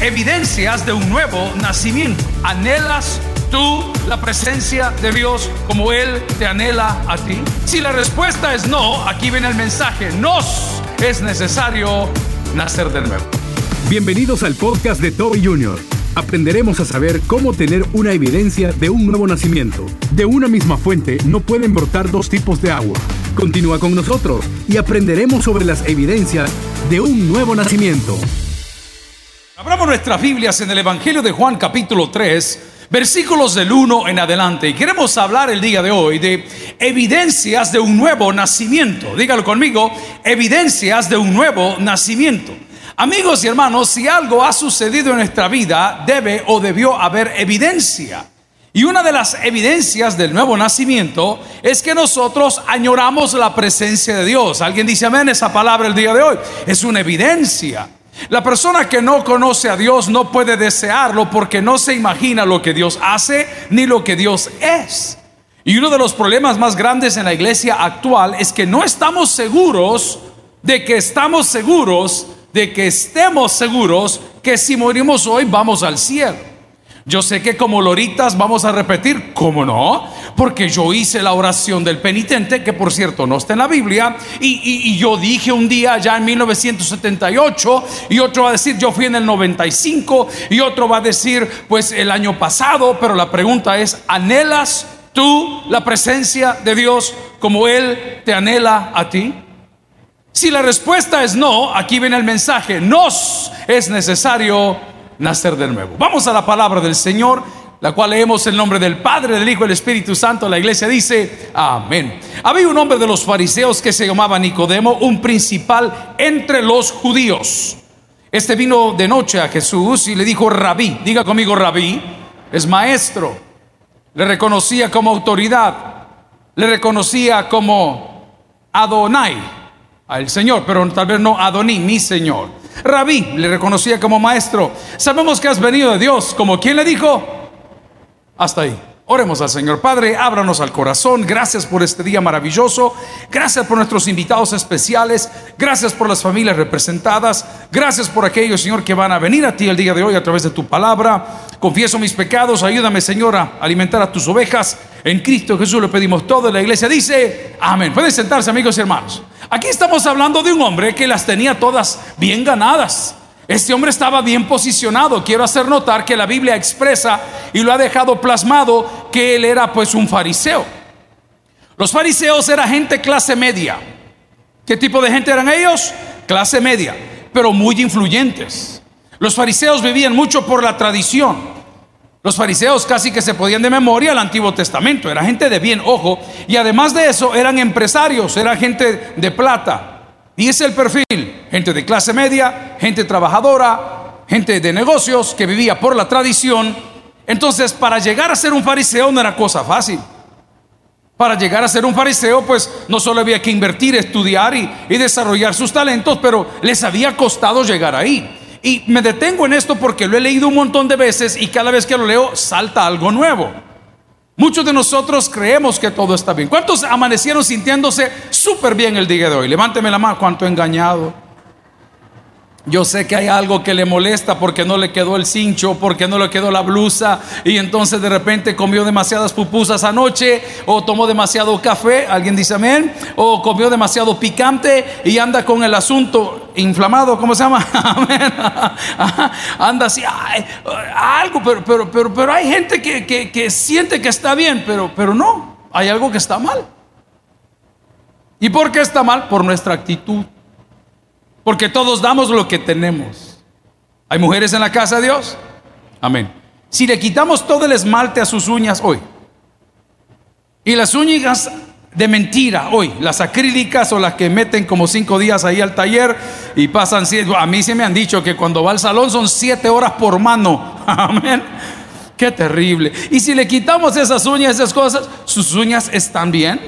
evidencias de un nuevo nacimiento. ¿Anhelas tú la presencia de Dios como Él te anhela a ti? Si la respuesta es no, aquí viene el mensaje. Nos es necesario nacer de nuevo. Bienvenidos al podcast de Toby Jr. Aprenderemos a saber cómo tener una evidencia de un nuevo nacimiento. De una misma fuente no pueden brotar dos tipos de agua. Continúa con nosotros y aprenderemos sobre las evidencias de un nuevo nacimiento. Abramos nuestras Biblias en el Evangelio de Juan capítulo 3, versículos del 1 en adelante. Y queremos hablar el día de hoy de evidencias de un nuevo nacimiento. Dígalo conmigo, evidencias de un nuevo nacimiento. Amigos y hermanos, si algo ha sucedido en nuestra vida, debe o debió haber evidencia. Y una de las evidencias del nuevo nacimiento es que nosotros añoramos la presencia de Dios. Alguien dice amén esa palabra el día de hoy. Es una evidencia. La persona que no conoce a Dios no puede desearlo porque no se imagina lo que Dios hace ni lo que Dios es. Y uno de los problemas más grandes en la iglesia actual es que no estamos seguros de que estamos seguros de que estemos seguros que si morimos hoy vamos al cielo. Yo sé que como loritas vamos a repetir, ¿cómo no? Porque yo hice la oración del penitente, que por cierto no está en la Biblia, y, yo dije un día ya en 1978, y otro va a decir, yo fui en el 95, y otro va a decir, pues el año pasado, pero la pregunta es, ¿anhelas tú la presencia de Dios como Él te anhela a ti? Si la respuesta es no, aquí viene el mensaje, nos es necesario nacer de nuevo. Vamos a la palabra del Señor, la cual leemos el nombre del Padre, del Hijo y del Espíritu Santo. La iglesia dice, amén. Había un hombre de los fariseos que se llamaba Nicodemo, un principal entre los judíos. Este vino de noche a Jesús y le dijo, rabí, diga conmigo rabí, es maestro. Le reconocía como autoridad, le reconocía como Adonai al Señor, pero tal vez no Adoní, mi Señor. Rabí le reconocía como maestro. Sabemos que has venido de Dios, como quien le dijo, hasta ahí. Oremos al Señor. Padre, ábranos al corazón. Gracias por este día maravilloso. Gracias por nuestros invitados especiales. Gracias por las familias representadas. Gracias por aquellos, Señor, que van a venir a ti el día de hoy a través de tu palabra. Confieso mis pecados. Ayúdame, Señor, a alimentar a tus ovejas. En Cristo Jesús le pedimos todo. La iglesia dice, amén. Pueden sentarse, amigos y hermanos. Aquí estamos hablando de un hombre que las tenía todas bien ganadas. Este hombre estaba bien posicionado. Quiero hacer notar que la Biblia expresa y lo ha dejado plasmado que él era pues un fariseo. Los fariseos eran gente clase media. ¿Qué tipo de gente eran ellos? Clase media, pero muy influyentes. Los fariseos vivían mucho por la tradición. Los fariseos casi que se podían de memoria el Antiguo Testamento. Era gente de bien, ojo. Y además de eso, eran empresarios, era gente de plata. Y es el perfil, gente de clase media, gente trabajadora, gente de negocios que vivía por la tradición. Entonces, para llegar a ser un fariseo no era cosa fácil. Para llegar a ser un fariseo, pues no solo había que invertir, estudiar y, y desarrollar sus talentos, pero les había costado llegar ahí. Y me detengo en esto porque lo he leído un montón de veces y cada vez que lo leo salta algo nuevo. Muchos de nosotros creemos que todo está bien. ¿Cuántos amanecieron sintiéndose súper bien el día de hoy? Levánteme la mano. ¿Cuánto engañado? Yo sé que hay algo que le molesta porque no le quedó el cincho, porque no le quedó la blusa y entonces de repente comió demasiadas pupusas anoche o tomó demasiado café, alguien dice amén, o comió demasiado picante y anda con el asunto inflamado, ¿cómo se llama? Anda así, algo, pero, pero, pero, pero hay gente que, que, siente que está bien, pero, pero no, hay algo que está mal. ¿Y por qué está mal? Por nuestra actitud. Porque todos damos lo que tenemos. ¿Hay mujeres en la casa de Dios? Amén. Si le quitamos todo el esmalte a sus uñas hoy, y las uñas de mentira hoy, las acrílicas o las que meten como cinco días ahí al taller y pasan siete, a mí se me han dicho que cuando va al salón son siete horas por mano. Amén. Qué terrible. Y si le quitamos esas uñas, esas cosas, sus uñas están bien.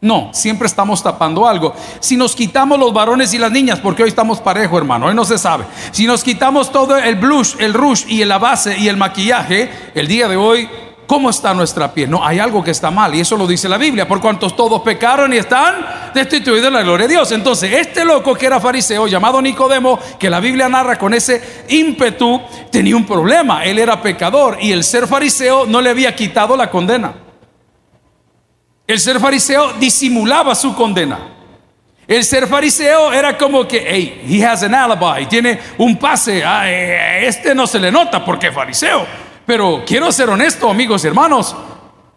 No, siempre estamos tapando algo. Si nos quitamos los varones y las niñas, porque hoy estamos parejo, hermano, hoy no se sabe. Si nos quitamos todo el blush, el rouge y la base y el maquillaje, el día de hoy ¿Cómo está nuestra piel? No, hay algo que está mal y eso lo dice la Biblia. Por cuantos todos pecaron y están destituidos de la gloria de Dios. Entonces, este loco que era fariseo, llamado Nicodemo, que la Biblia narra con ese ímpetu, tenía un problema. Él era pecador y el ser fariseo no le había quitado la condena. El ser fariseo disimulaba su condena. El ser fariseo era como que, hey, he has an alibi, tiene un pase, a este no se le nota porque es fariseo. Pero quiero ser honesto, amigos y hermanos,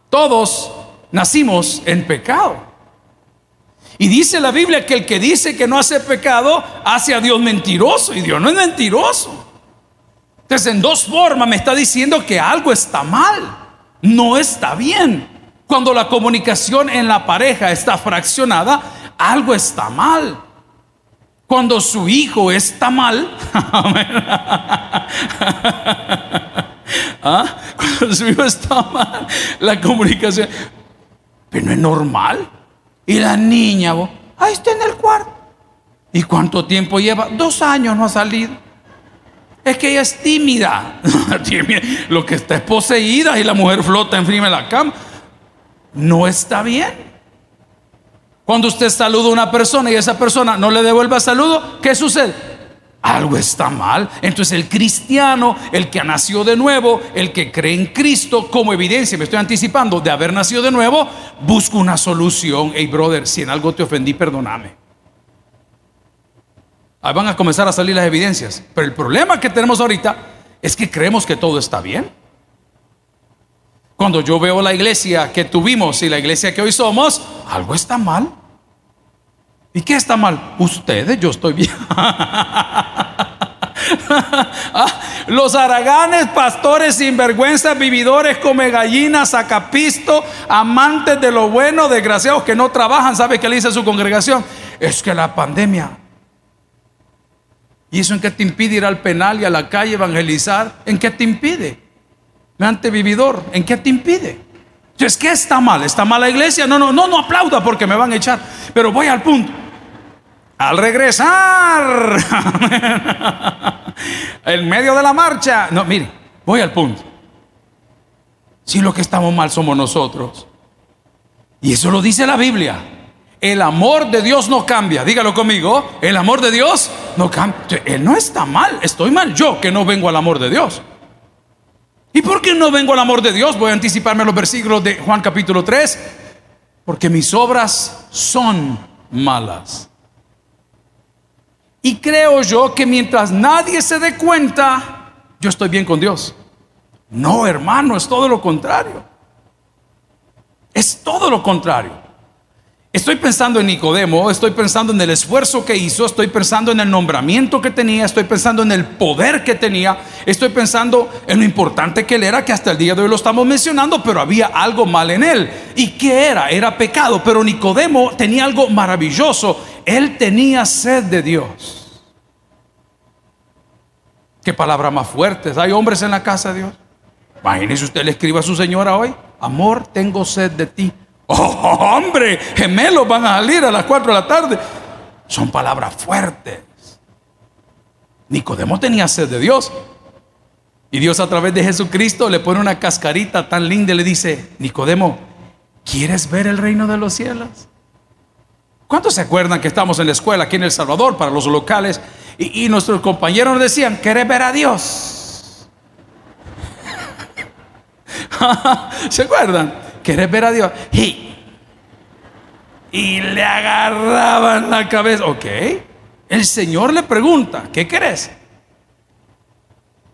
todos nacimos en pecado. Y dice la Biblia que el que dice que no hace pecado hace a Dios mentiroso y Dios no es mentiroso. Entonces en dos formas me está diciendo que algo está mal, no está bien. Cuando la comunicación en la pareja está fraccionada, algo está mal. Cuando su hijo está mal, ¿Ah? Cuando su hijo está mal, la comunicación. Pero no es normal. Y la niña, ahí está en el cuarto. ¿Y cuánto tiempo lleva? Dos años no ha salido. Es que ella es tímida. Lo que está es poseída y la mujer flota encima de la cama. No está bien. Cuando usted saluda a una persona y esa persona no le devuelve saludo, ¿qué sucede? Algo está mal. Entonces el cristiano, el que nació de nuevo, el que cree en Cristo como evidencia, me estoy anticipando de haber nacido de nuevo, busca una solución. Hey brother, si en algo te ofendí, perdóname. Ahí van a comenzar a salir las evidencias. Pero el problema que tenemos ahorita es que creemos que todo está bien. Cuando yo veo la iglesia que tuvimos y la iglesia que hoy somos, algo está mal. ¿Y qué está mal? Ustedes, yo estoy bien. Ah, los araganes, pastores sinvergüenzas, vividores, come gallinas, sacapisto, amantes de lo bueno, desgraciados que no trabajan. ¿Sabe qué le dice a su congregación? Es que la pandemia. ¿Y eso en qué te impide ir al penal y a la calle evangelizar? ¿En qué te impide? Ante vividor, ¿en qué te impide? Entonces, ¿qué está mal? ¿Está mal la iglesia? No, no, no, no aplauda porque me van a echar. Pero voy al punto. Al regresar, en medio de la marcha, no, mire, voy al punto. Si lo que estamos mal somos nosotros. Y eso lo dice la Biblia. El amor de Dios no cambia. Dígalo conmigo. El amor de Dios no cambia. Él no está mal. Estoy mal yo que no vengo al amor de Dios. ¿Y por qué no vengo al amor de Dios? Voy a anticiparme a los versículos de Juan capítulo 3. Porque mis obras son malas. Y creo yo que mientras nadie se dé cuenta, yo estoy bien con Dios. No, hermano, es todo lo contrario. Es todo lo contrario. Estoy pensando en Nicodemo, estoy pensando en el esfuerzo que hizo, estoy pensando en el nombramiento que tenía, estoy pensando en el poder que tenía, estoy pensando en lo importante que él era, que hasta el día de hoy lo estamos mencionando, pero había algo mal en él. ¿Y qué era? Era pecado, pero Nicodemo tenía algo maravilloso, él tenía sed de Dios. ¿Qué palabra más fuerte? ¿Hay hombres en la casa de Dios? Imagínese usted le escriba a su señora hoy, amor, tengo sed de ti. Oh, hombre, gemelos van a salir a las 4 de la tarde. Son palabras fuertes. Nicodemo tenía sed de Dios. Y Dios a través de Jesucristo le pone una cascarita tan linda y le dice, Nicodemo, ¿quieres ver el reino de los cielos? ¿Cuántos se acuerdan que estamos en la escuela aquí en El Salvador para los locales y, nuestros compañeros nos decían, ¿quieres ver a Dios? ¿Se acuerdan? ¿Quieres ver a Dios? Y, le agarraban la cabeza. Ok. El Señor le pregunta, ¿qué querés?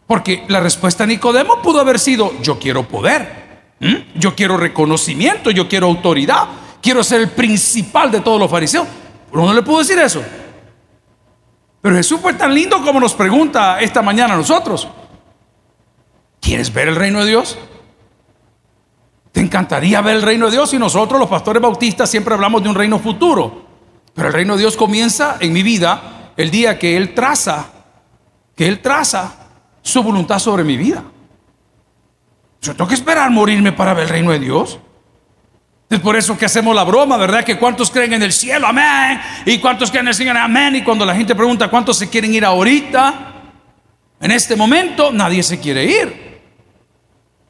Porque la respuesta a Nicodemo pudo haber sido, yo quiero poder, yo quiero reconocimiento, yo quiero autoridad, quiero ser el principal de todos los fariseos. Pero no le pudo decir eso. Pero Jesús fue tan lindo como nos pregunta esta mañana a nosotros. ¿Quieres ver el reino de Dios? ¿Te encantaría ver el reino de Dios? Y nosotros los pastores bautistas siempre hablamos de un reino futuro. Pero el reino de Dios comienza en mi vida el día que Él traza, que Él traza su voluntad sobre mi vida. Yo tengo que esperar morirme para ver el reino de Dios. Es por eso que hacemos la broma, ¿verdad? Que cuántos creen en el cielo, amén. Y cuántos creen en el Señor, amén. Y cuando la gente pregunta cuántos se quieren ir ahorita, en este momento nadie se quiere ir.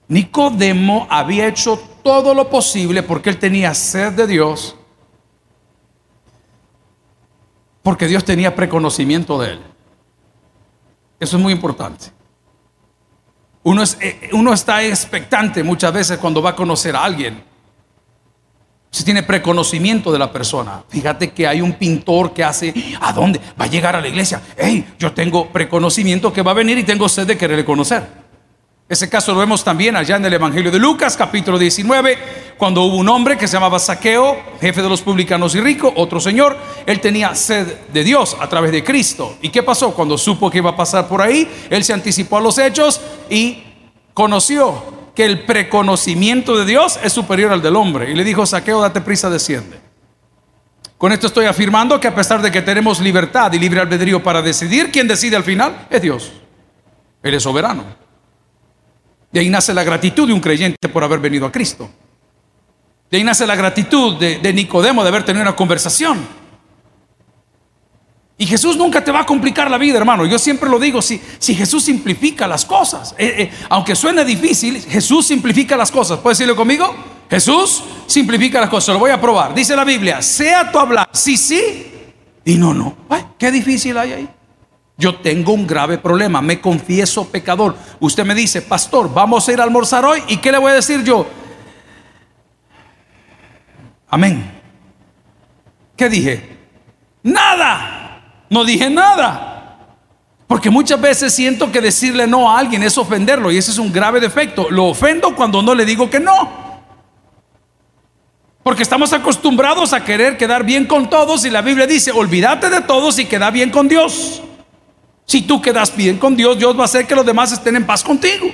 Nicodemo había hecho todo lo posible porque él tenía sed de Dios, porque Dios tenía preconocimiento de él. Eso es muy importante. Uno, es, eh, uno está expectante muchas veces cuando va a conocer a alguien. Si tiene preconocimiento de la persona. Fíjate que hay un pintor que hace, ¿a dónde? Va a llegar a la iglesia. Hey, yo tengo preconocimiento que va a venir y tengo sed de quererle conocer. Ese caso lo vemos también allá en el Evangelio de Lucas, capítulo 19, cuando hubo un hombre que se llamaba Saqueo, jefe de los publicanos y rico, otro señor, él tenía sed de Dios a través de Cristo. ¿Y qué pasó? Cuando supo que iba a pasar por ahí, él se anticipó a los hechos y conoció que el preconocimiento de Dios es superior al del hombre. Y le dijo, Saqueo, date prisa, desciende. Con esto estoy afirmando que a pesar de que tenemos libertad y libre albedrío para decidir, quien decide al final es Dios. Él es soberano. De ahí nace la gratitud de un creyente por haber venido a Cristo. De ahí nace la gratitud de, Nicodemo de haber tenido una conversación. Y Jesús nunca te va a complicar la vida, hermano. Yo siempre lo digo, si, si Jesús simplifica las cosas, eh, eh, aunque suene difícil, Jesús simplifica las cosas. ¿Puedes decirlo conmigo? Jesús simplifica las cosas. Lo voy a probar. Dice la Biblia, sea tu hablar sí, sí y no, no. Ay, qué difícil hay ahí. Yo tengo un grave problema, me confieso pecador. Usted me dice, pastor, vamos a ir a almorzar hoy. ¿Y qué le voy a decir yo? Amén. ¿Qué dije? Nada. No dije nada. Porque muchas veces siento que decirle no a alguien es ofenderlo y ese es un grave defecto. Lo ofendo cuando no le digo que no. Porque estamos acostumbrados a querer quedar bien con todos y la Biblia dice, olvídate de todos y queda bien con Dios. Si tú quedas bien con Dios, Dios va a hacer que los demás estén en paz contigo.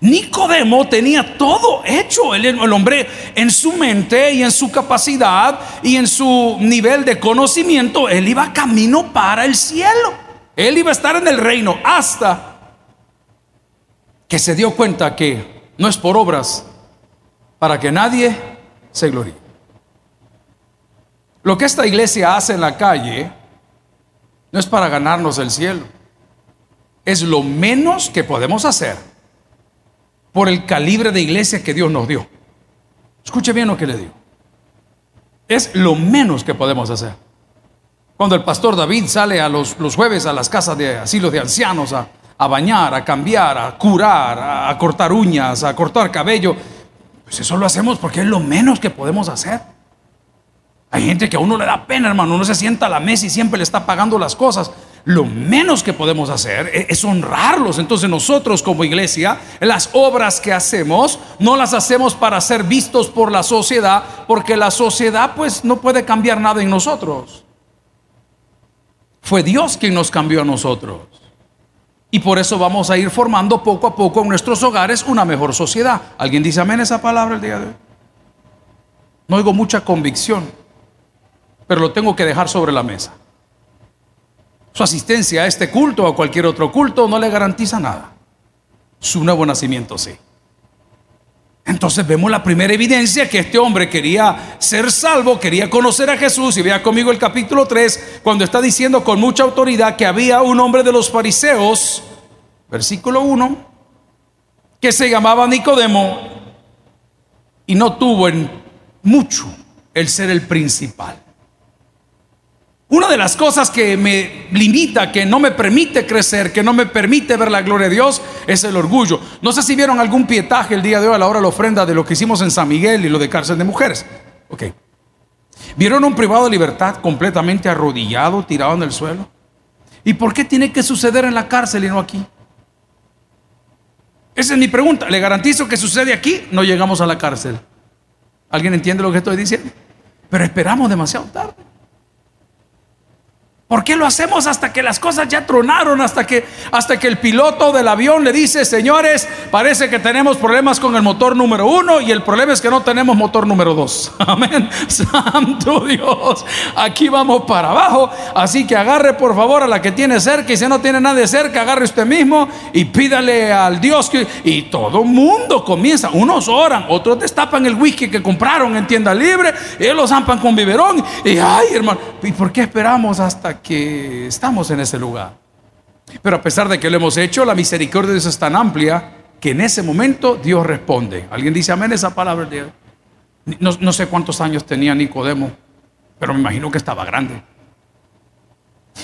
Nicodemo tenía todo hecho, el, el, hombre en su mente y en su capacidad y en su nivel de conocimiento, él iba camino para el cielo. Él iba a estar en el reino hasta que se dio cuenta que no es por obras para que nadie se gloríe. Lo que esta iglesia hace en la calle no es para ganarnos el cielo. Es lo menos que podemos hacer por el calibre de iglesia que Dios nos dio. Escuche bien lo que le digo. Es lo menos que podemos hacer. Cuando el pastor David sale a los, jueves a las casas de asilos de ancianos a, bañar, a cambiar, a curar, a, a cortar uñas, a cortar cabello, pues eso lo hacemos porque es lo menos que podemos hacer. Hay gente que a uno le da pena, hermano. Uno se sienta a la mesa y siempre le está pagando las cosas. Lo menos que podemos hacer e-, es honrarlos. Entonces nosotros como iglesia, las obras que hacemos, no las hacemos para ser vistos por la sociedad, porque la sociedad pues no puede cambiar nada en nosotros. Fue Dios quien nos cambió a nosotros. Y por eso vamos a ir formando poco a poco en nuestros hogares una mejor sociedad. ¿Alguien dice amén esa palabra el día de hoy? No oigo mucha convicción pero lo tengo que dejar sobre la mesa. Su asistencia a este culto o a cualquier otro culto no le garantiza nada. Su nuevo nacimiento sí. Entonces vemos la primera evidencia que este hombre quería ser salvo, quería conocer a Jesús. Y vea conmigo el capítulo 3, cuando está diciendo con mucha autoridad que había un hombre de los fariseos, versículo 1, que se llamaba Nicodemo y no tuvo en mucho el ser el principal. Una de las cosas que me limita, que no me permite crecer, que no me permite ver la gloria de Dios, es el orgullo. No sé si vieron algún pietaje el día de hoy a la hora de la ofrenda de lo que hicimos en San Miguel y lo de cárcel de mujeres. Ok. ¿Vieron un privado de libertad completamente arrodillado, tirado en el suelo? ¿Y por qué tiene que suceder en la cárcel y no aquí? Esa es mi pregunta. Le garantizo que sucede aquí, no llegamos a la cárcel. ¿Alguien entiende lo que estoy diciendo? Pero esperamos demasiado tarde. ¿Por qué lo hacemos hasta que las cosas ya tronaron? Hasta que, hasta que el piloto del avión le dice, señores, parece que tenemos problemas con el motor número uno y el problema es que no tenemos motor número dos. Amén. Santo Dios. Aquí vamos para abajo. Así que agarre por favor a la que tiene cerca y si no tiene nadie cerca, agarre usted mismo y pídale al Dios que... Y todo mundo comienza. Unos oran, otros destapan el whisky que compraron en tienda libre, ellos lo zampan con biberón. Y ay, hermano, ¿y por qué esperamos hasta que estamos en ese lugar. Pero a pesar de que lo hemos hecho, la misericordia de Dios es tan amplia que en ese momento Dios responde. ¿Alguien dice amén esa palabra? No, no sé cuántos años tenía Nicodemo, pero me imagino que estaba grande.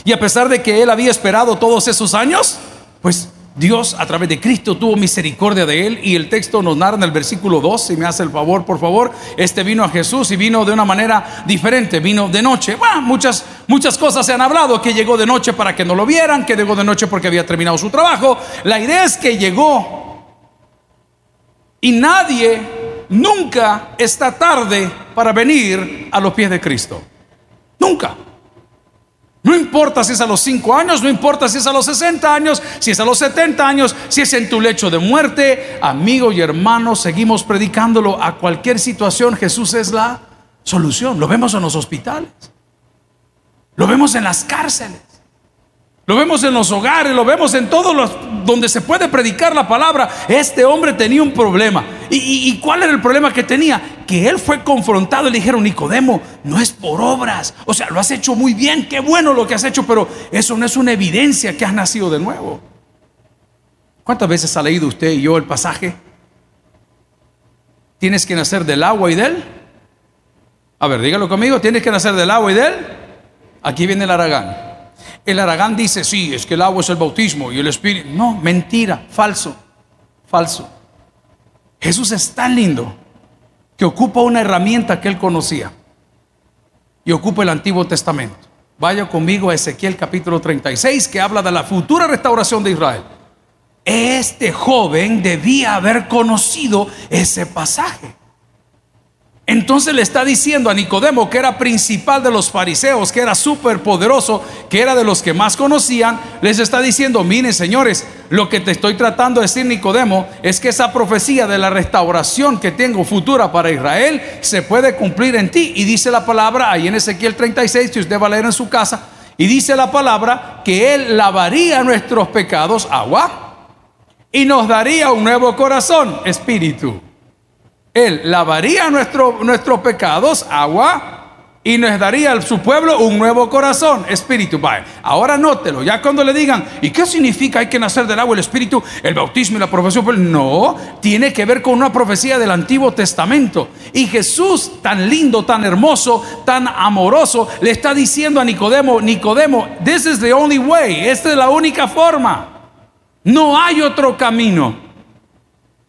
Y a pesar de que él había esperado todos esos años, pues Dios a través de Cristo tuvo misericordia de él y el texto nos narra en el versículo 2, si me hace el favor, por favor, este vino a Jesús y vino de una manera diferente, vino de noche. Bueno, muchas, muchas cosas se han hablado, que llegó de noche para que no lo vieran, que llegó de noche porque había terminado su trabajo. La idea es que llegó y nadie nunca está tarde para venir a los pies de Cristo. Nunca. No importa si es a los 5 años, no importa si es a los 60 años, si es a los 70 años, si es en tu lecho de muerte, amigo y hermano, seguimos predicándolo a cualquier situación. Jesús es la solución. Lo vemos en los hospitales, lo vemos en las cárceles, lo vemos en los hogares, lo vemos en todos los donde se puede predicar la palabra. Este hombre tenía un problema. ¿Y, cuál era el problema que tenía? Que él fue confrontado y le dijeron, Nicodemo, no es por obras. O sea, lo has hecho muy bien, qué bueno lo que has hecho, pero eso no es una evidencia que has nacido de nuevo. ¿Cuántas veces ha leído usted y yo el pasaje? Tienes que nacer del agua y del... A ver, dígalo conmigo, tienes que nacer del agua y del... Aquí viene el aragán. El Aragán dice, sí, es que el agua es el bautismo y el Espíritu. No, mentira, falso, falso. Jesús es tan lindo que ocupa una herramienta que él conocía y ocupa el Antiguo Testamento. Vaya conmigo a Ezequiel capítulo 36 que habla de la futura restauración de Israel. Este joven debía haber conocido ese pasaje. Entonces le está diciendo a Nicodemo, que era principal de los fariseos, que era súper poderoso, que era de los que más conocían, les está diciendo, miren señores, lo que te estoy tratando de decir Nicodemo es que esa profecía de la restauración que tengo futura para Israel se puede cumplir en ti. Y dice la palabra ahí en Ezequiel 36, que usted va a leer en su casa, y dice la palabra que Él lavaría nuestros pecados, agua, y nos daría un nuevo corazón, espíritu. Él lavaría nuestro, nuestros pecados, agua, y nos daría a su pueblo un nuevo corazón, espíritu. Vaya, ahora nótelo, ya cuando le digan, ¿y qué significa hay que nacer del agua, el espíritu, el bautismo y la profesión? Pues no, tiene que ver con una profecía del Antiguo Testamento. Y Jesús, tan lindo, tan hermoso, tan amoroso, le está diciendo a Nicodemo, Nicodemo, this is the only way, esta es la única forma. No hay otro camino.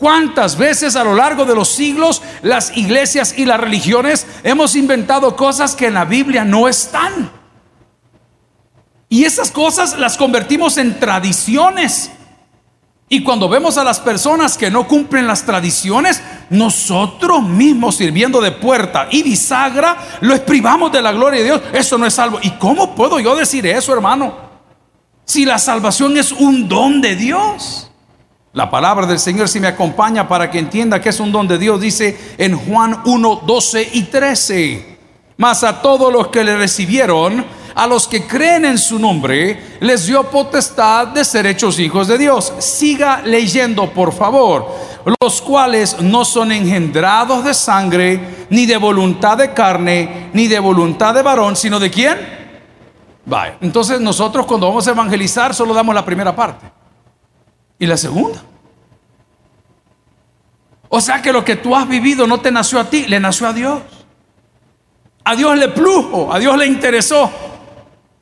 ¿Cuántas veces a lo largo de los siglos las iglesias y las religiones hemos inventado cosas que en la Biblia no están? Y esas cosas las convertimos en tradiciones. Y cuando vemos a las personas que no cumplen las tradiciones, nosotros mismos sirviendo de puerta y bisagra, los privamos de la gloria de Dios. Eso no es salvo. ¿Y cómo puedo yo decir eso, hermano? Si la salvación es un don de Dios. La palabra del Señor si me acompaña para que entienda que es un don de Dios, dice en Juan 1, 12 y 13. Mas a todos los que le recibieron, a los que creen en su nombre, les dio potestad de ser hechos hijos de Dios. Siga leyendo, por favor. Los cuales no son engendrados de sangre, ni de voluntad de carne, ni de voluntad de varón, sino de quién? Vaya. Entonces nosotros cuando vamos a evangelizar solo damos la primera parte. Y la segunda. O sea que lo que tú has vivido no te nació a ti, le nació a Dios. A Dios le plujo, a Dios le interesó.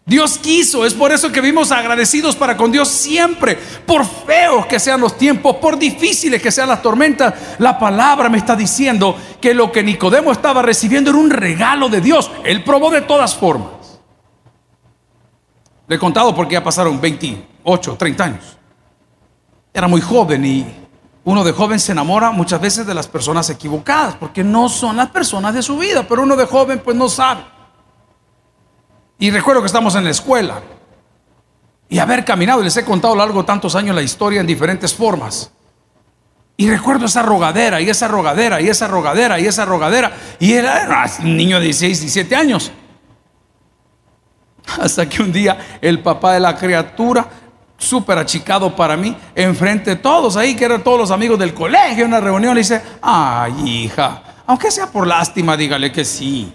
Dios quiso, es por eso que vimos agradecidos para con Dios siempre, por feos que sean los tiempos, por difíciles que sean las tormentas. La palabra me está diciendo que lo que Nicodemo estaba recibiendo era un regalo de Dios. Él probó de todas formas. Le he contado porque ya pasaron 28, 30 años era muy joven y uno de joven se enamora muchas veces de las personas equivocadas, porque no son las personas de su vida, pero uno de joven pues no sabe. Y recuerdo que estamos en la escuela y haber caminado, les he contado a lo largo de tantos años la historia en diferentes formas. Y recuerdo esa rogadera y esa rogadera y esa rogadera y esa rogadera. Y era un niño de 16, 17 años. Hasta que un día el papá de la criatura súper achicado para mí, enfrente de todos ahí, que eran todos los amigos del colegio, en una reunión, le dice, ay hija, aunque sea por lástima, dígale que sí.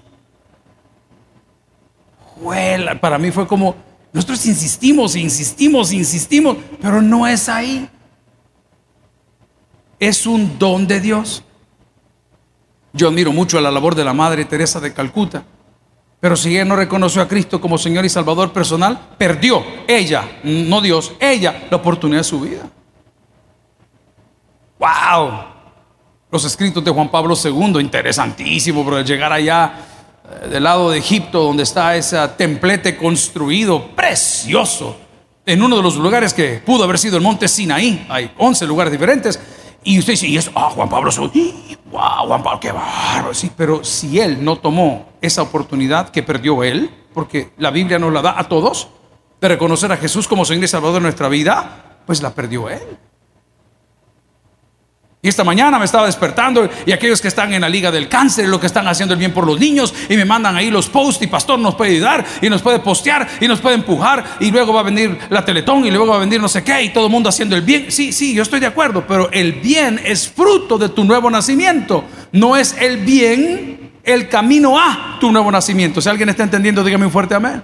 para mí fue como, nosotros insistimos, insistimos, insistimos, pero no es ahí. es un don de Dios. Yo admiro mucho la labor de la Madre Teresa de Calcuta. Pero si ella no reconoció a Cristo como Señor y Salvador personal, perdió ella, no Dios, ella, la oportunidad de su vida. ¡Wow! Los escritos de Juan Pablo II, interesantísimo, pero llegar allá eh, del lado de Egipto, donde está ese templete construido, precioso, en uno de los lugares que pudo haber sido el monte Sinaí, hay 11 lugares diferentes, y usted dice, y es, ah, Juan Pablo II, wow, Juan Pablo, qué bárbaro. Sí, pero si él no tomó esa oportunidad que perdió él, porque la Biblia nos la da a todos, de reconocer a Jesús como Señor y Salvador de nuestra vida, pues la perdió él. Y esta mañana me estaba despertando y aquellos que están en la liga del cáncer, lo que están haciendo el bien por los niños, y me mandan ahí los posts y pastor nos puede ayudar y nos puede postear y nos puede empujar y luego va a venir la teletón y luego va a venir no sé qué y todo el mundo haciendo el bien. Sí, sí, yo estoy de acuerdo, pero el bien es fruto de tu nuevo nacimiento, no es el bien el camino a tu nuevo nacimiento. Si alguien está entendiendo, dígame un fuerte amén.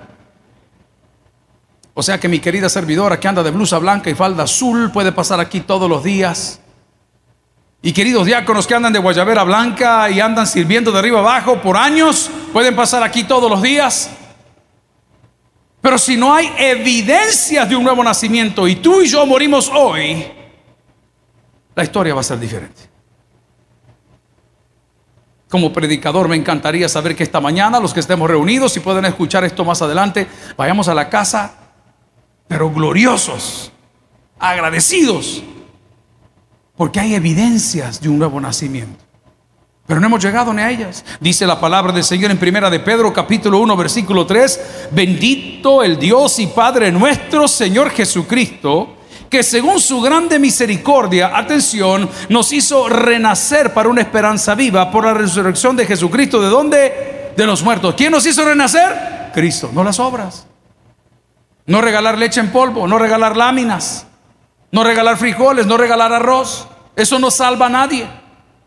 O sea que mi querida servidora que anda de blusa blanca y falda azul puede pasar aquí todos los días y queridos diáconos que andan de guayabera blanca y andan sirviendo de arriba abajo por años, pueden pasar aquí todos los días. Pero si no hay evidencias de un nuevo nacimiento y tú y yo morimos hoy, la historia va a ser diferente. Como predicador me encantaría saber que esta mañana los que estemos reunidos, y pueden escuchar esto más adelante, vayamos a la casa, pero gloriosos, agradecidos porque hay evidencias de un nuevo nacimiento. Pero no hemos llegado ni a ellas. Dice la palabra del Señor en primera de Pedro capítulo 1 versículo 3, bendito el Dios y Padre nuestro Señor Jesucristo, que según su grande misericordia, atención, nos hizo renacer para una esperanza viva por la resurrección de Jesucristo. ¿De dónde? De los muertos. ¿Quién nos hizo renacer? Cristo, no las obras. No regalar leche en polvo, no regalar láminas, no regalar frijoles, no regalar arroz. Eso no salva a nadie.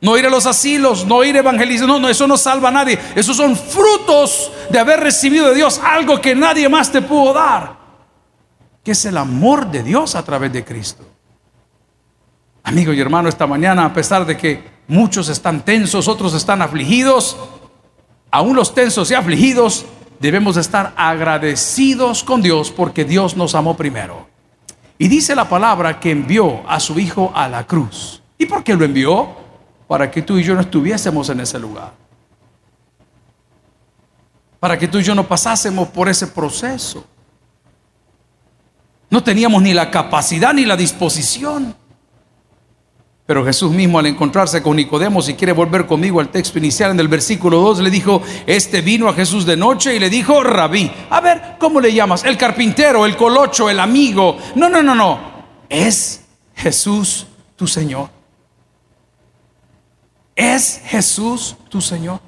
No ir a los asilos, no ir a evangelizar. No, no, eso no salva a nadie. Esos son frutos de haber recibido de Dios algo que nadie más te pudo dar. Que es el amor de Dios a través de Cristo. Amigo y hermano, esta mañana, a pesar de que muchos están tensos, otros están afligidos, aún los tensos y afligidos, debemos estar agradecidos con Dios porque Dios nos amó primero. Y dice la palabra que envió a su Hijo a la cruz. ¿Y por qué lo envió? Para que tú y yo no estuviésemos en ese lugar. Para que tú y yo no pasásemos por ese proceso. No teníamos ni la capacidad ni la disposición. Pero Jesús mismo al encontrarse con Nicodemo, si quiere volver conmigo al texto inicial en el versículo 2, le dijo, este vino a Jesús de noche y le dijo, rabí, a ver, ¿cómo le llamas? El carpintero, el colocho, el amigo. No, no, no, no. Es Jesús tu Señor. Es Jesús tu Señor.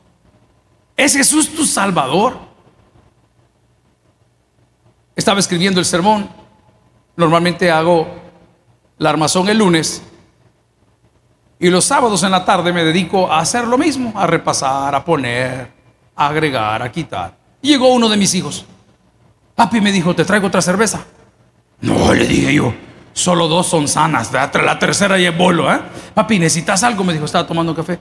Es Jesús tu Salvador. Estaba escribiendo el sermón. Normalmente hago la armazón el lunes y los sábados en la tarde me dedico a hacer lo mismo, a repasar, a poner, a agregar, a quitar. Llegó uno de mis hijos. Papi me dijo, ¿te traigo otra cerveza? No, le dije yo, solo dos son sanas, la tercera ya es bolo, ¿eh? Papi, ¿necesitas algo? Me dijo, estaba tomando café.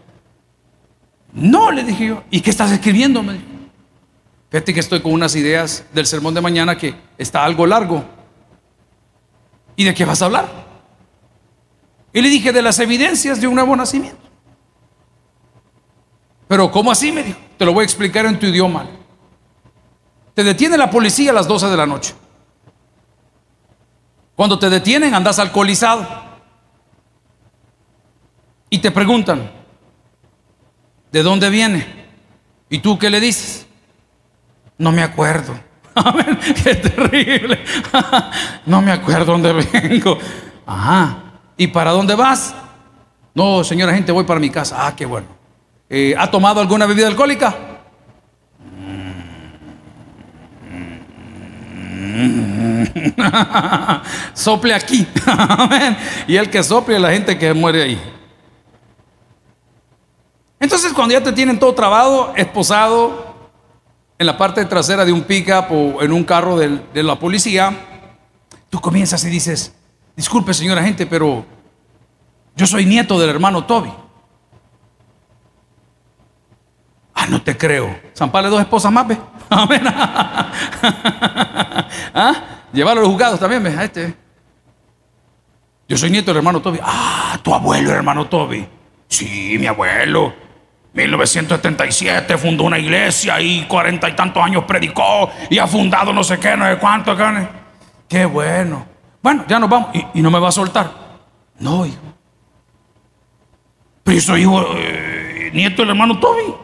No, le dije yo, ¿y qué estás escribiendo? Me dijo. Fíjate que estoy con unas ideas del sermón de mañana que está algo largo. ¿Y de qué vas a hablar? Y le dije de las evidencias de un nuevo nacimiento. Pero ¿cómo así? Me dijo. Te lo voy a explicar en tu idioma. Te detiene la policía a las 12 de la noche. Cuando te detienen andas alcoholizado. Y te preguntan, ¿de dónde viene? ¿Y tú qué le dices? No me acuerdo. Qué terrible. no me acuerdo dónde vengo. Ajá. ¿Y para dónde vas? No, señora gente, voy para mi casa. Ah, qué bueno. Eh, ¿Ha tomado alguna bebida alcohólica? sople aquí. y el que sople la gente que muere ahí. Entonces, cuando ya te tienen todo trabado, esposado en la parte trasera de un pickup o en un carro de, la policía, tú comienzas y dices, Disculpe, señora gente, pero Yo soy nieto del hermano Toby. Ah, no te creo. Zampale dos esposas más, ve. Amén. ¿Ah? Llevarlo a los juzgados también, ve. Este. Yo soy nieto del hermano Toby. Ah, tu abuelo, hermano Toby. Sí, mi abuelo. 1977 fundó una iglesia y cuarenta y tantos años predicó y ha fundado no sé qué, no sé cuánto. Qué bueno. Bueno, ya nos vamos. ¿Y, no me va a soltar? No, hijo. Pero yo soy hijo, eh, nieto del hermano Toby.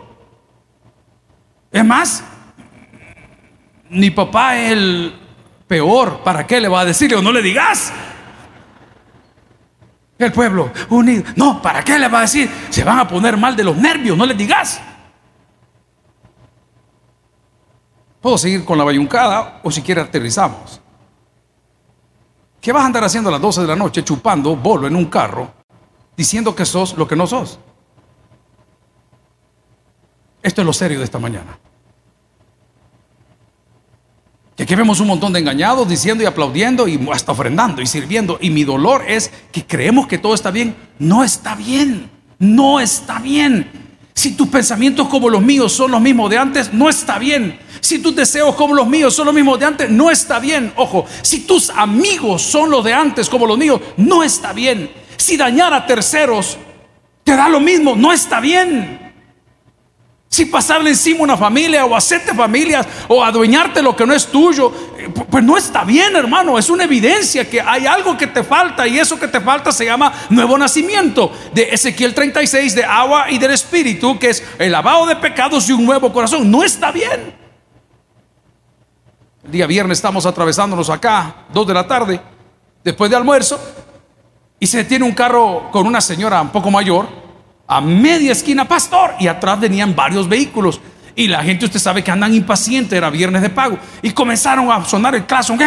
Es más, mi papá es el peor. ¿Para qué le va a decirle o no le digas? El pueblo unido. No, ¿para qué le va a decir? Se van a poner mal de los nervios, no les digas. Puedo seguir con la bayuncada o si quiere aterrizamos. ¿Qué vas a andar haciendo a las 12 de la noche chupando bolo en un carro diciendo que sos lo que no sos? Esto es lo serio de esta mañana. Que aquí vemos un montón de engañados diciendo y aplaudiendo y hasta ofrendando y sirviendo. Y mi dolor es que creemos que todo está bien. No está bien. No está bien. Si tus pensamientos como los míos son los mismos de antes, no está bien. Si tus deseos como los míos son los mismos de antes, no está bien. Ojo, si tus amigos son los de antes como los míos, no está bien. Si dañar a terceros te da lo mismo, no está bien. Si pasarle encima una familia o hacerte familias o adueñarte lo que no es tuyo, eh, pues no está bien, hermano. Es una evidencia que hay algo que te falta y eso que te falta se llama nuevo nacimiento. De Ezequiel 36, de agua y del espíritu, que es el lavado de pecados y un nuevo corazón. No está bien. El día viernes estamos atravesándonos acá, dos de la tarde, después de almuerzo, y se detiene un carro con una señora un poco mayor a media esquina, pastor, y atrás venían varios vehículos. Y la gente, usted sabe que andan impacientes, era viernes de pago. Y comenzaron a sonar el claxon.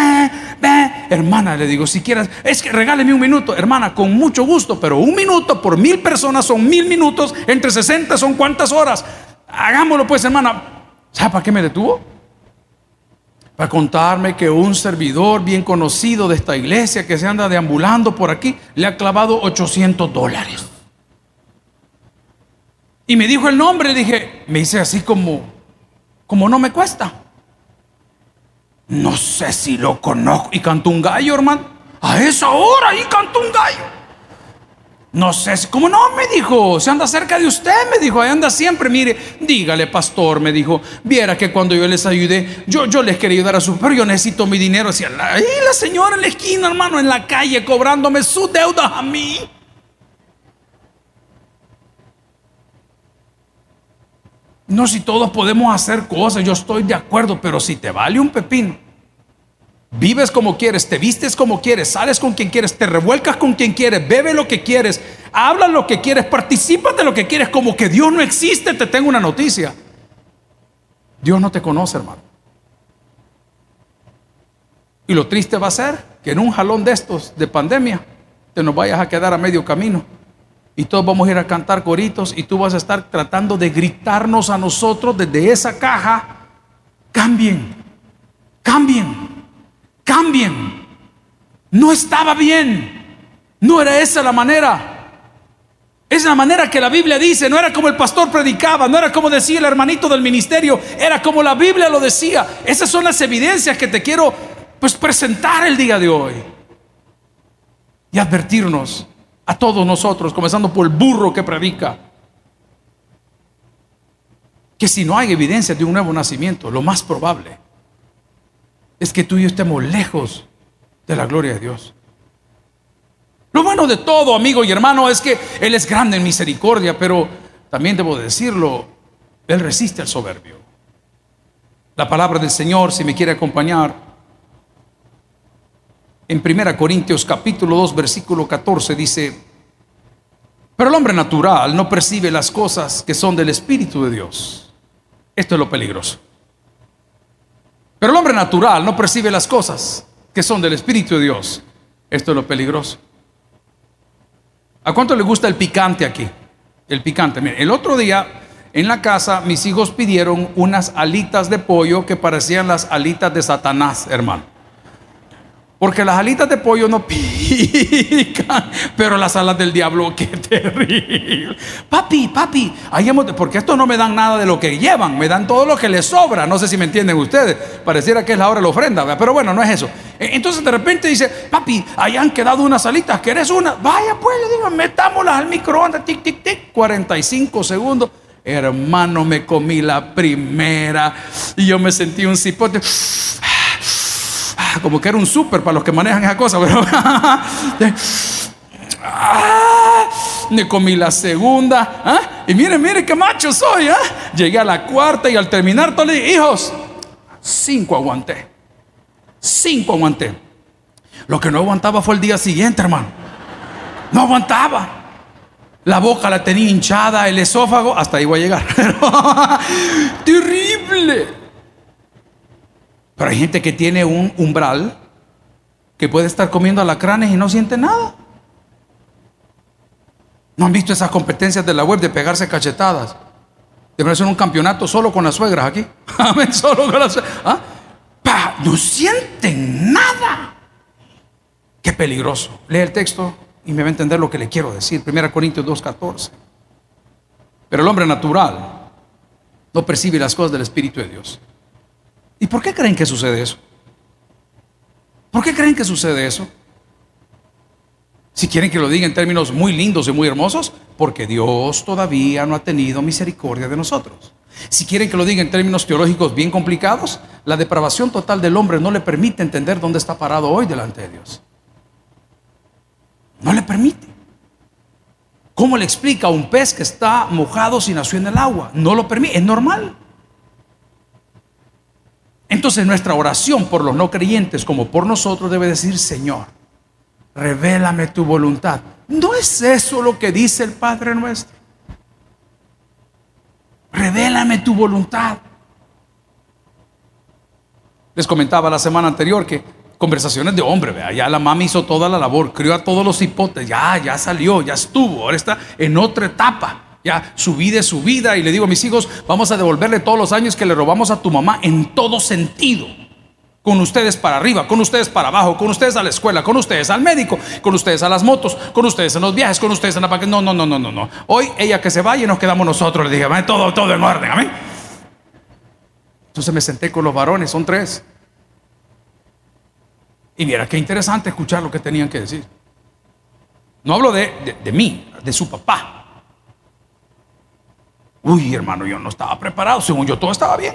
Hermana, le digo, si quieres, es que regáleme un minuto. Hermana, con mucho gusto, pero un minuto por mil personas son mil minutos, entre 60 son cuántas horas. Hagámoslo pues, hermana. ¿Sabe para qué me detuvo? Para contarme que un servidor bien conocido de esta iglesia que se anda deambulando por aquí le ha clavado 800 dólares. Y me dijo el nombre, dije, me dice así como, como no me cuesta. No sé si lo conozco. Y cantó un gallo, hermano. A esa hora ahí cantó un gallo. No sé si, ¿cómo no? Me dijo, se anda cerca de usted, me dijo, ahí anda siempre. Mire, dígale, pastor, me dijo, viera que cuando yo les ayudé, yo, yo les quería ayudar a su, pero yo necesito mi dinero. Decía, ahí la señora en la esquina, hermano, en la calle, cobrándome sus deudas a mí. No, si todos podemos hacer cosas, yo estoy de acuerdo, pero si te vale un pepino, vives como quieres, te vistes como quieres, sales con quien quieres, te revuelcas con quien quieres, bebe lo que quieres, habla lo que quieres, participas de lo que quieres, como que Dios no existe, te tengo una noticia. Dios no te conoce, hermano. Y lo triste va a ser que en un jalón de estos de pandemia te nos vayas a quedar a medio camino y todos vamos a ir a cantar coritos y tú vas a estar tratando de gritarnos a nosotros desde esa caja, cambien, cambien, cambien. No estaba bien, no era esa la manera. Es la manera que la Biblia dice, no era como el pastor predicaba, no era como decía el hermanito del ministerio, era como la Biblia lo decía. Esas son las evidencias que te quiero pues presentar el día de hoy y advertirnos a todos nosotros, comenzando por el burro que predica, que si no hay evidencia de un nuevo nacimiento, lo más probable es que tú y yo estemos lejos de la gloria de Dios. Lo bueno de todo, amigo y hermano, es que Él es grande en misericordia, pero también debo decirlo, Él resiste al soberbio. La palabra del Señor, si me quiere acompañar, en 1 Corintios capítulo 2 versículo 14 dice, pero el hombre natural no percibe las cosas que son del Espíritu de Dios. Esto es lo peligroso. Pero el hombre natural no percibe las cosas que son del Espíritu de Dios. Esto es lo peligroso. ¿A cuánto le gusta el picante aquí? El picante. Mire, el otro día en la casa mis hijos pidieron unas alitas de pollo que parecían las alitas de Satanás, hermano. Porque las alitas de pollo no pican, pero las alas del diablo, qué terrible. Papi, papi, ahí porque esto no me dan nada de lo que llevan, me dan todo lo que les sobra. No sé si me entienden ustedes. Pareciera que es la hora de la ofrenda, pero bueno, no es eso. E, entonces de repente dice, papi, ahí han quedado unas alitas, ¿querés una? Vaya pues, le digo, metámoslas al microondas, tic, tic, tic, 45 segundos. Hermano, me comí la primera y yo me sentí un cipote como que era un súper para los que manejan esa cosa, pero me comí la segunda, ¿ah? y miren, miren qué macho soy, ¿ah? llegué a la cuarta y al terminar todo le dije, hijos, cinco aguanté, cinco aguanté. Lo que no aguantaba fue el día siguiente, hermano. No aguantaba. La boca la tenía hinchada, el esófago, hasta ahí voy a llegar. Terrible. Pero hay gente que tiene un umbral que puede estar comiendo alacranes y no siente nada. ¿No han visto esas competencias de la web de pegarse cachetadas? De hacer un campeonato solo con las suegras aquí. Amén, solo con las suegras. ¿Ah? No sienten nada. Qué peligroso. Lee el texto y me va a entender lo que le quiero decir. 1 Corintios 2.14. Pero el hombre natural no percibe las cosas del Espíritu de Dios. ¿Y por qué creen que sucede eso? ¿Por qué creen que sucede eso? Si quieren que lo diga en términos muy lindos y muy hermosos, porque Dios todavía no ha tenido misericordia de nosotros. Si quieren que lo diga en términos teológicos bien complicados, la depravación total del hombre no le permite entender dónde está parado hoy delante de Dios. No le permite. ¿Cómo le explica a un pez que está mojado si nació en el agua? No lo permite, es normal. Entonces nuestra oración por los no creyentes como por nosotros debe decir, Señor, revélame tu voluntad. ¿No es eso lo que dice el Padre nuestro? Revélame tu voluntad. Les comentaba la semana anterior que conversaciones de hombre, vea, ya la mami hizo toda la labor, crió a todos los hipotes, ya, ya salió, ya estuvo, ahora está en otra etapa. Ya, su vida es su vida. Y le digo a mis hijos, vamos a devolverle todos los años que le robamos a tu mamá en todo sentido. Con ustedes para arriba, con ustedes para abajo, con ustedes a la escuela, con ustedes al médico, con ustedes a las motos, con ustedes en los viajes, con ustedes en la No, no, no, no, no, no. Hoy ella que se vaya y nos quedamos nosotros. Le dije, todo, todo en orden, amén. Entonces me senté con los varones, son tres. Y mira qué interesante escuchar lo que tenían que decir. No hablo de, de mí, de su papá. Uy, hermano, yo no estaba preparado. Según yo, todo estaba bien.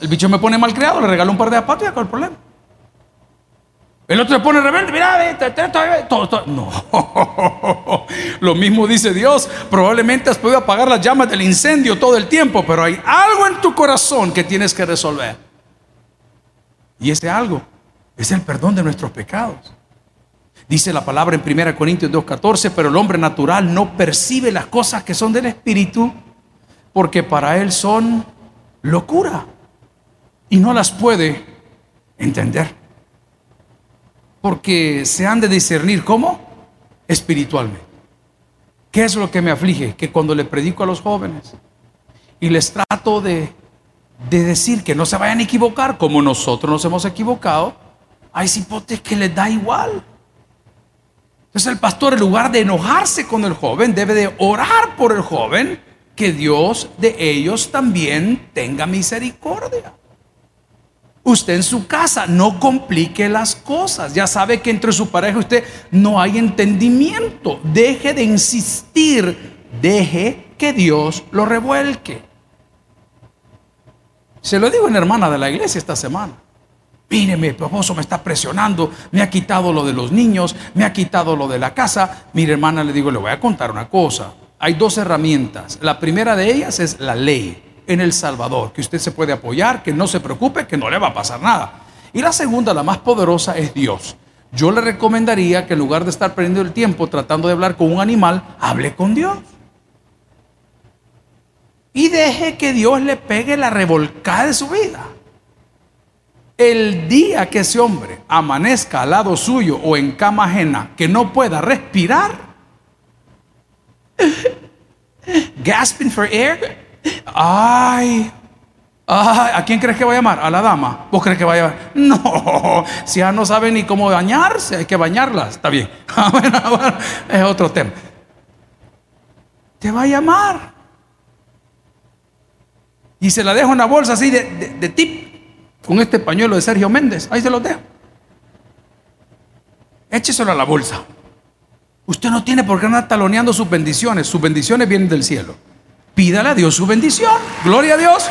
El bicho me pone mal creado, le regalo un par de zapatos y acá el problema. El otro se pone rebelde, mira, todo, todo. No, lo mismo dice Dios. Probablemente has podido apagar las llamas del incendio todo el tiempo, pero hay algo en tu corazón que tienes que resolver. Y ese algo es el perdón de nuestros pecados. Dice la palabra en 1 Corintios 2.14, pero el hombre natural no percibe las cosas que son del Espíritu porque para él son locura y no las puede entender. Porque se han de discernir cómo? Espiritualmente. ¿Qué es lo que me aflige? Que cuando le predico a los jóvenes y les trato de, de decir que no se vayan a equivocar como nosotros nos hemos equivocado, hay cipotes que les da igual. Entonces el pastor en lugar de enojarse con el joven debe de orar por el joven que Dios de ellos también tenga misericordia. Usted en su casa no complique las cosas. Ya sabe que entre su pareja usted no hay entendimiento. Deje de insistir. Deje que Dios lo revuelque. Se lo digo en hermana de la iglesia esta semana. Mire, mi esposo me está presionando, me ha quitado lo de los niños, me ha quitado lo de la casa. Mire, hermana, le digo, le voy a contar una cosa hay dos herramientas. La primera de ellas es la ley en El Salvador, que usted se puede apoyar, que no se preocupe, que no le va a pasar nada. Y la segunda, la más poderosa, es Dios. Yo le recomendaría que en lugar de estar perdiendo el tiempo tratando de hablar con un animal, hable con Dios. Y deje que Dios le pegue la revolcada de su vida. El día que ese hombre amanezca al lado suyo o en cama ajena, que no pueda respirar, Gasping for air. Ay, Ah, ¿A quién crees que va a llamar? A la dama. ¿Vos crees que va a llamar? No, si ya no sabe ni cómo bañarse, hay que bañarla. Está bien. Ah, es otro tema. Te va a llamar. Y se la dejo en la bolsa así de, tip, con este pañuelo de Sergio Méndez. Ahí se lo dejo. Écheselo a la bolsa. Usted no tiene por qué andar taloneando sus bendiciones. Sus bendiciones vienen del cielo. Pídale a Dios su bendición. Gloria a Dios.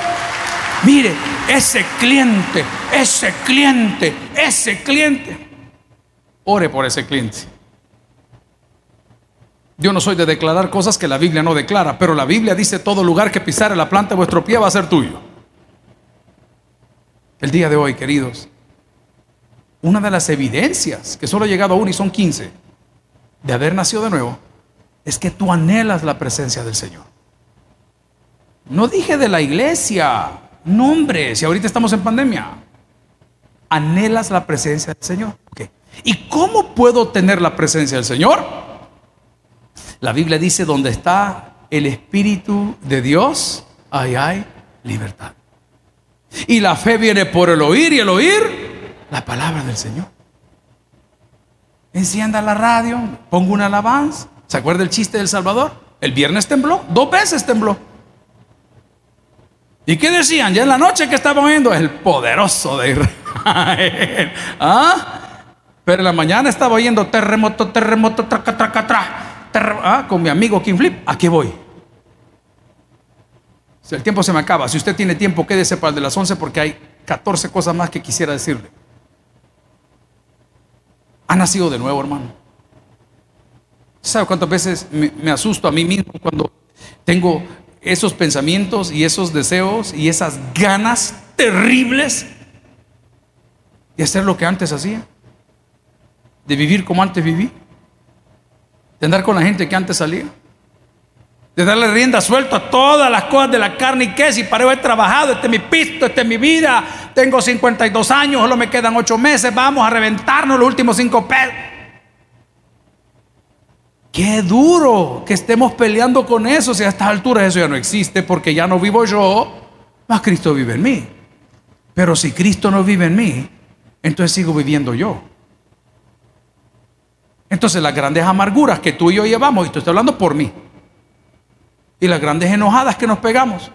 Mire, ese cliente, ese cliente, ese cliente. Ore por ese cliente. Yo no soy de declarar cosas que la Biblia no declara, pero la Biblia dice todo lugar que pisare la planta de vuestro pie va a ser tuyo. El día de hoy, queridos, una de las evidencias, que solo ha llegado a uno y son 15, de haber nacido de nuevo, es que tú anhelas la presencia del Señor. No dije de la iglesia, no hombre, si ahorita estamos en pandemia. Anhelas la presencia del Señor. ¿Y cómo puedo tener la presencia del Señor? La Biblia dice, donde está el Espíritu de Dios, ahí hay libertad. Y la fe viene por el oír y el oír la palabra del Señor. Encienda la radio, pongo una alabanza. ¿Se acuerda el chiste del Salvador? El viernes tembló, dos veces tembló. ¿Y qué decían? Ya en la noche que estaban oyendo, el poderoso de Israel. ¿Ah? Pero en la mañana estaba oyendo terremoto, terremoto, traca, traca, tra. ¿Ah? Con mi amigo King Flip, aquí voy. El tiempo se me acaba. Si usted tiene tiempo, quédese para el de las 11 porque hay 14 cosas más que quisiera decirle. Ha nacido de nuevo, hermano. ¿Sabe cuántas veces me, asusto a mí mismo cuando tengo esos pensamientos y esos deseos y esas ganas terribles de hacer lo que antes hacía, de vivir como antes viví, de andar con la gente que antes salía, de darle rienda suelta a todas las cosas de la carne y que si para he trabajado, este es mi pisto, este es mi vida, tengo 52 años, solo me quedan 8 meses, vamos a reventarnos los últimos 5 pesos. Qué duro que estemos peleando con eso si a estas alturas eso ya no existe porque ya no vivo yo, más Cristo vive en mí. Pero si Cristo no vive en mí, entonces sigo viviendo yo. Entonces las grandes amarguras que tú y yo llevamos, y estoy hablando por mí, y las grandes enojadas que nos pegamos,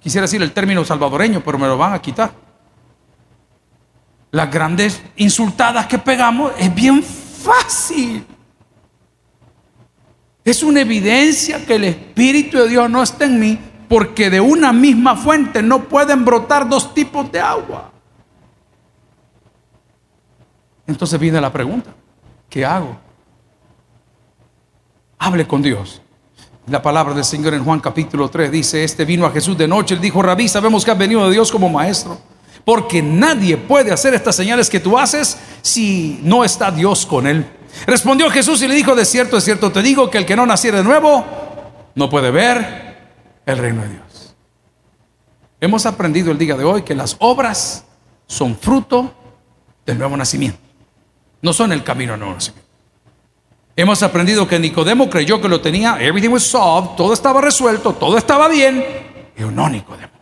quisiera decir el término salvadoreño, pero me lo van a quitar. Las grandes insultadas que pegamos es bien fácil. Es una evidencia que el Espíritu de Dios no está en mí porque de una misma fuente no pueden brotar dos tipos de agua. Entonces viene la pregunta, ¿qué hago? Hable con Dios. La palabra del Señor en Juan capítulo 3 dice, este vino a Jesús de noche, él dijo, rabí, sabemos que has venido de Dios como maestro, porque nadie puede hacer estas señales que tú haces si no está Dios con él. Respondió Jesús y le dijo, de cierto, de cierto, te digo que el que no naciera de nuevo no puede ver el reino de Dios. Hemos aprendido el día de hoy que las obras son fruto del nuevo nacimiento, no son el camino al nuevo nacimiento. Hemos aprendido que Nicodemo creyó que lo tenía, everything was solved, todo estaba resuelto, todo estaba bien, y no Nicodemo.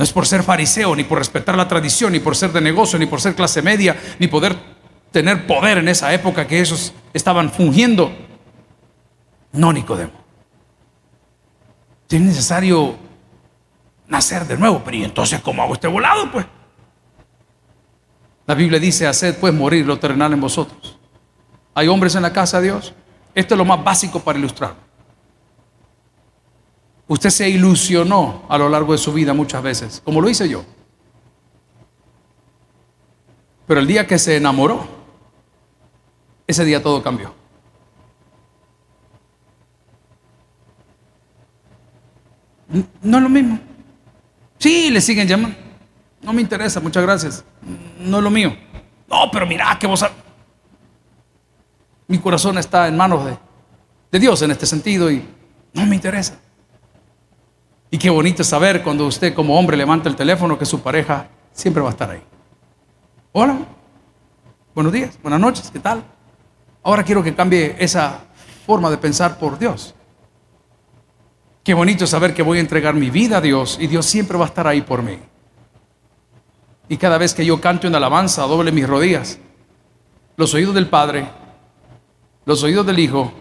No es por ser fariseo, ni por respetar la tradición, ni por ser de negocio, ni por ser clase media, ni poder tener poder en esa época que ellos estaban fungiendo. No, Nicodemo. Es necesario nacer de nuevo, pero ¿y entonces cómo hago este volado? Pues la Biblia dice: Haced pues morir lo terrenal en vosotros. Hay hombres en la casa de Dios. Esto es lo más básico para ilustrar. Usted se ilusionó a lo largo de su vida muchas veces, como lo hice yo. Pero el día que se enamoró, ese día todo cambió. No es lo mismo. Sí, le siguen llamando. No me interesa, muchas gracias. No es lo mío. No, pero mira que vos... Mi corazón está en manos de, de Dios en este sentido y no me interesa. Y qué bonito saber cuando usted como hombre levanta el teléfono que su pareja siempre va a estar ahí. Hola, buenos días, buenas noches, ¿qué tal? Ahora quiero que cambie esa forma de pensar por Dios. Qué bonito saber que voy a entregar mi vida a Dios y Dios siempre va a estar ahí por mí. Y cada vez que yo canto en alabanza, doble mis rodillas. Los oídos del Padre, los oídos del Hijo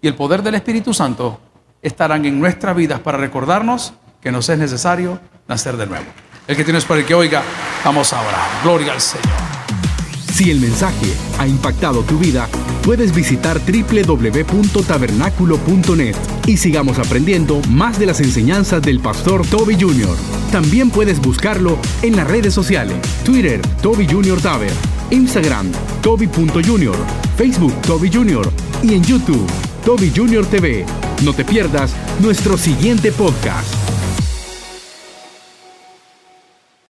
y el poder del Espíritu Santo estarán en nuestras vidas para recordarnos que nos es necesario nacer de nuevo. El que tienes para el que oiga, vamos a orar. Gloria al Señor. Si el mensaje ha impactado tu vida, puedes visitar www.tabernaculo.net y sigamos aprendiendo más de las enseñanzas del pastor Toby Jr. También puedes buscarlo en las redes sociales, Twitter, Toby Jr. Taber, Instagram, Toby.Jr., Facebook, Toby Jr. y en YouTube, Toby Jr. TV. No te pierdas nuestro siguiente podcast.